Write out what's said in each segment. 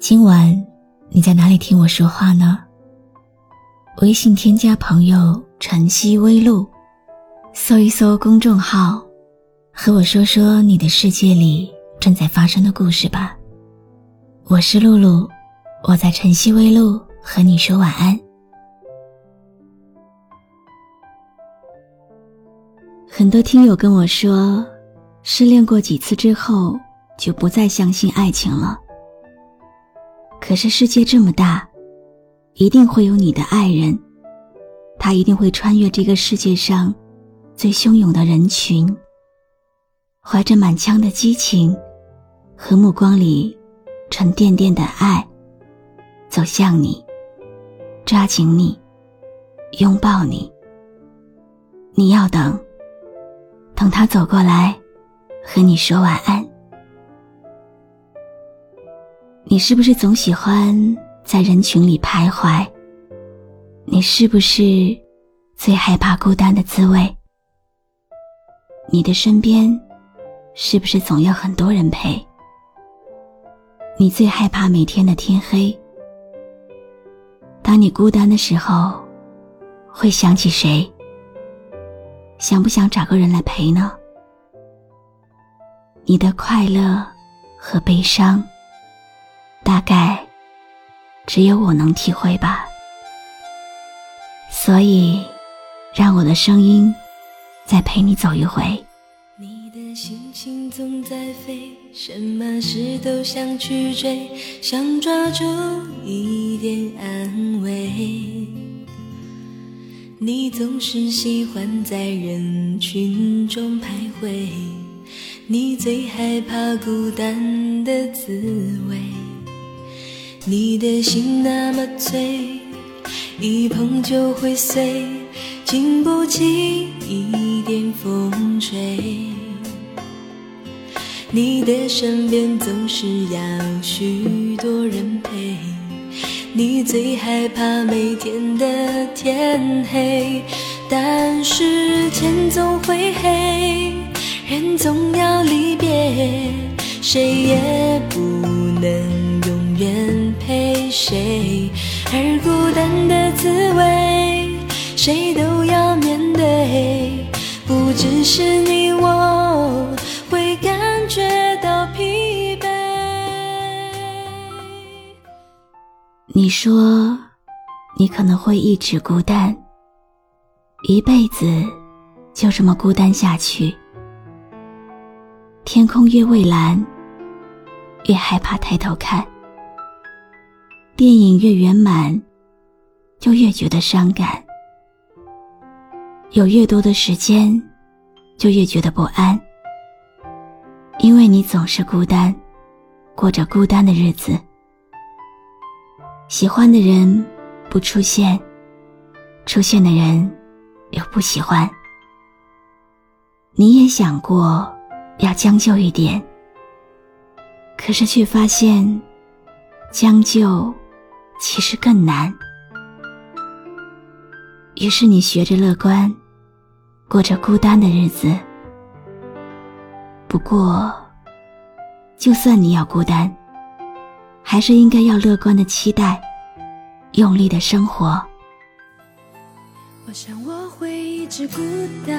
今晚你在哪里听我说话呢？微信添加朋友“晨曦微露”，搜一搜公众号，和我说说你的世界里正在发生的故事吧。我是露露，我在晨曦微露和你说晚安。很多听友跟我说，失恋过几次之后。就不再相信爱情了。可是世界这么大，一定会有你的爱人，他一定会穿越这个世界上最汹涌的人群，怀着满腔的激情和目光里沉甸甸的爱，走向你，抓紧你，拥抱你。你要等，等他走过来，和你说晚安。你是不是总喜欢在人群里徘徊？你是不是最害怕孤单的滋味？你的身边是不是总要很多人陪？你最害怕每天的天黑。当你孤单的时候，会想起谁？想不想找个人来陪呢？你的快乐和悲伤。大概只有我能体会吧，所以让我的声音再陪你走一回。你的心情总在飞，什么事都想去追，想抓住一点安慰。你总是喜欢在人群中徘徊，你最害怕孤单的滋味。你的心那么脆，一碰就会碎，经不起一点风吹。你的身边总是要许多人陪，你最害怕每天的天黑，但是天总会黑，人总要离别，谁也不能谁都要面对。不只是你我会感觉到疲惫。你说，你可能会一直孤单，一辈子就这么孤单下去。天空越蔚蓝，越害怕抬头看。电影越圆满，就越觉得伤感；有越多的时间，就越觉得不安。因为你总是孤单，过着孤单的日子。喜欢的人不出现，出现的人又不喜欢。你也想过要将就一点，可是却发现将就。其实更难。于是你学着乐观，过着孤单的日子。不过，就算你要孤单，还是应该要乐观的期待，用力的生活。我想我会一直孤单，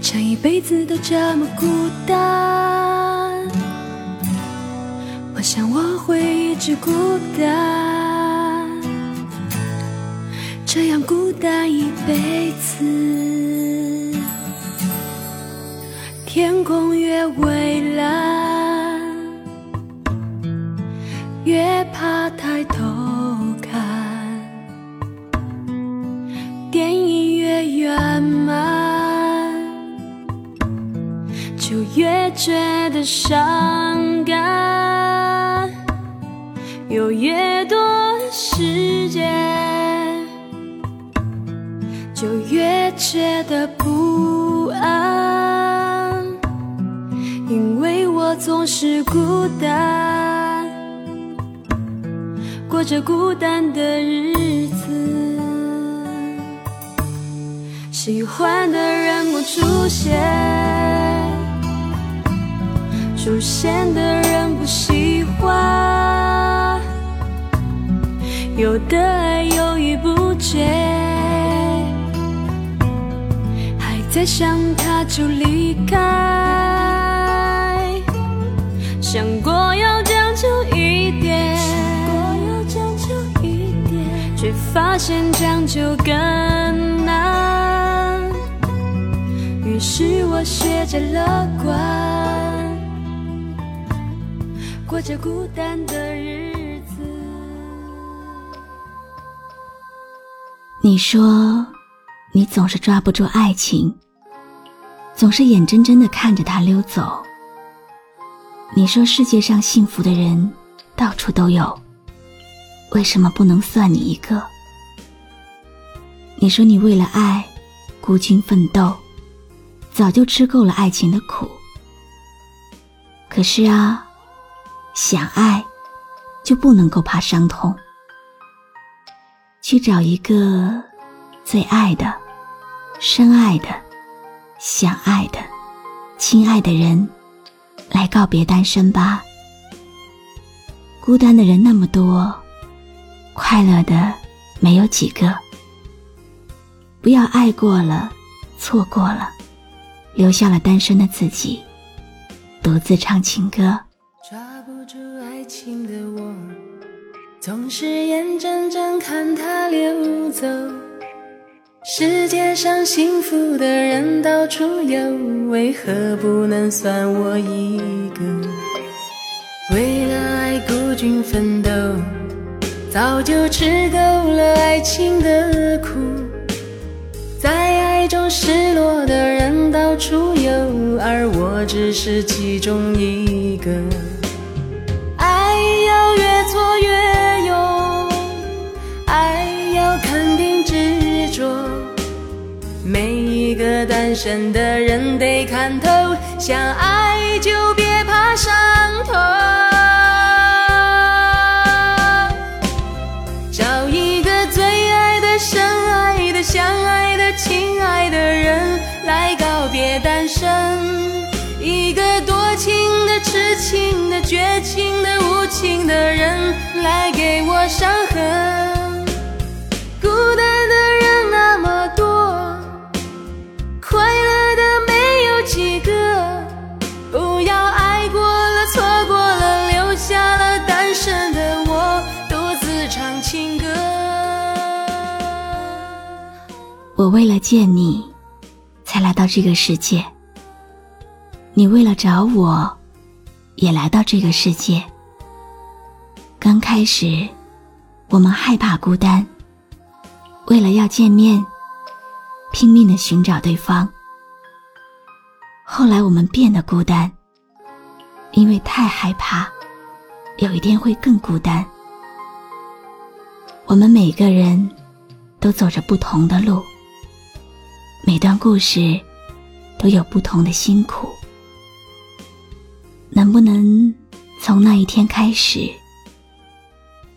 这一辈子都这么孤单。我想我会一直孤单，孤单一辈子。天空越蔚蓝，越怕抬头看；电影越圆满，就越觉得伤感，有越多时间，就越觉得不安，因为我总是孤单，过着孤单的日子。喜欢的人不出现，出现的人不喜欢，有的爱犹豫不决，再想他就离开，想过要将就一点想过要将就一点，却发现将就更难。于是我学着乐观，过着孤单的日子。你说，你总是抓不住爱情，总是眼睁睁的看着它溜走。你说世界上幸福的人到处都有，为什么不能算你一个？你说你为了爱孤军奋斗。早就吃够了爱情的苦，可是啊，想爱就不能够怕伤痛。去找一个最爱的、深爱的、想爱的、亲爱的人，来告别单身吧。孤单的人那么多，快乐的没有几个。不要爱过了，错过了。留下了单身的自己，独自唱情歌。抓不住爱情的我，总是眼睁睁看它溜走。世界上幸福的人到处有，为何不能算我一个？为了爱孤军奋斗，早就吃够了爱情的苦。在爱中失落的人到处有，而我只是其中一个。爱要越挫越勇，爱要肯定执着。每一个单身的人得看透，想爱就别怕伤痛。找一个最爱的、深爱的、相爱的亲爱的人，来告别单身。一个多情的、痴情的、绝情的、无情的人，来给我伤我为了见你，才来到这个世界。你为了找我，也来到这个世界。刚开始，我们害怕孤单，为了要见面，拼命的寻找对方。后来我们变得孤单，因为太害怕，有一天会更孤单。我们每个人都走着不同的路。每段故事都有不同的辛苦，能不能从那一天开始，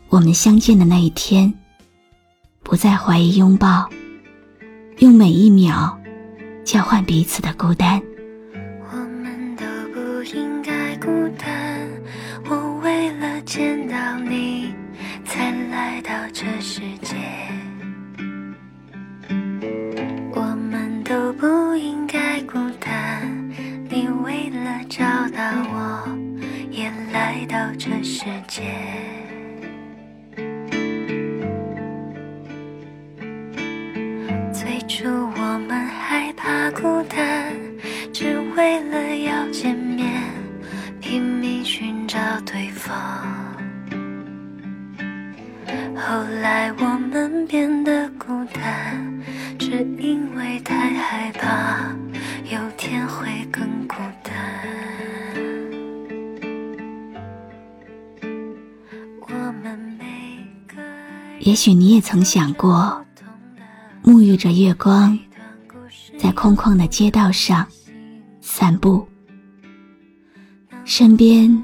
我们相见的那一天，不再怀疑拥抱，用每一秒交换彼此的孤单？我们都不应该孤单，我为了见到你才来到这世界。到这世界。最初我们害怕孤单，只为了要见面，拼命寻找对方。后来我们变得孤单。只因为太害怕，也许你也曾想过，沐浴着月光，在空旷的街道上散步，身边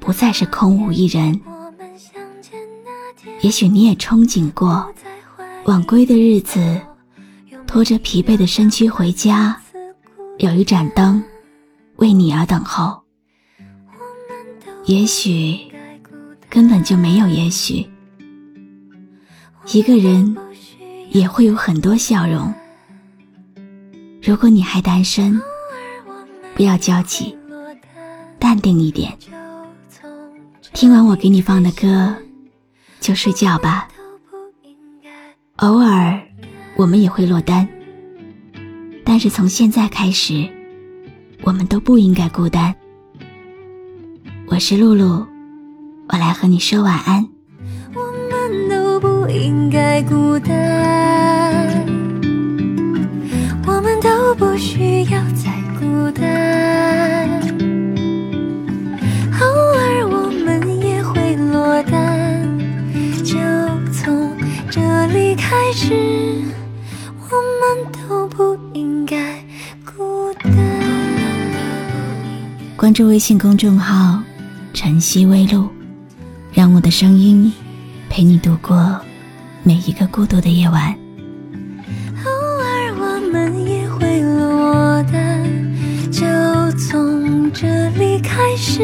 不再是空无一人。也许你也憧憬过，晚归的日子，拖着疲惫的身躯回家，有一盏灯为你而等候。也许根本就没有也许。一个人也会有很多笑容。如果你还单身，不要焦急，淡定一点。听完我给你放的歌，就睡觉吧。偶尔我们也会落单，但是从现在开始，我们都不应该孤单。我是露露，我来和你说晚安。不应该孤单，我们都不需要再孤单。偶尔我们也会落单，就从这里开始，我们都不应该孤单。关注微信公众号“晨曦微露”，让我的声音陪你度过。每一个孤独的夜晚，偶尔我们也会落单，就从这里开始，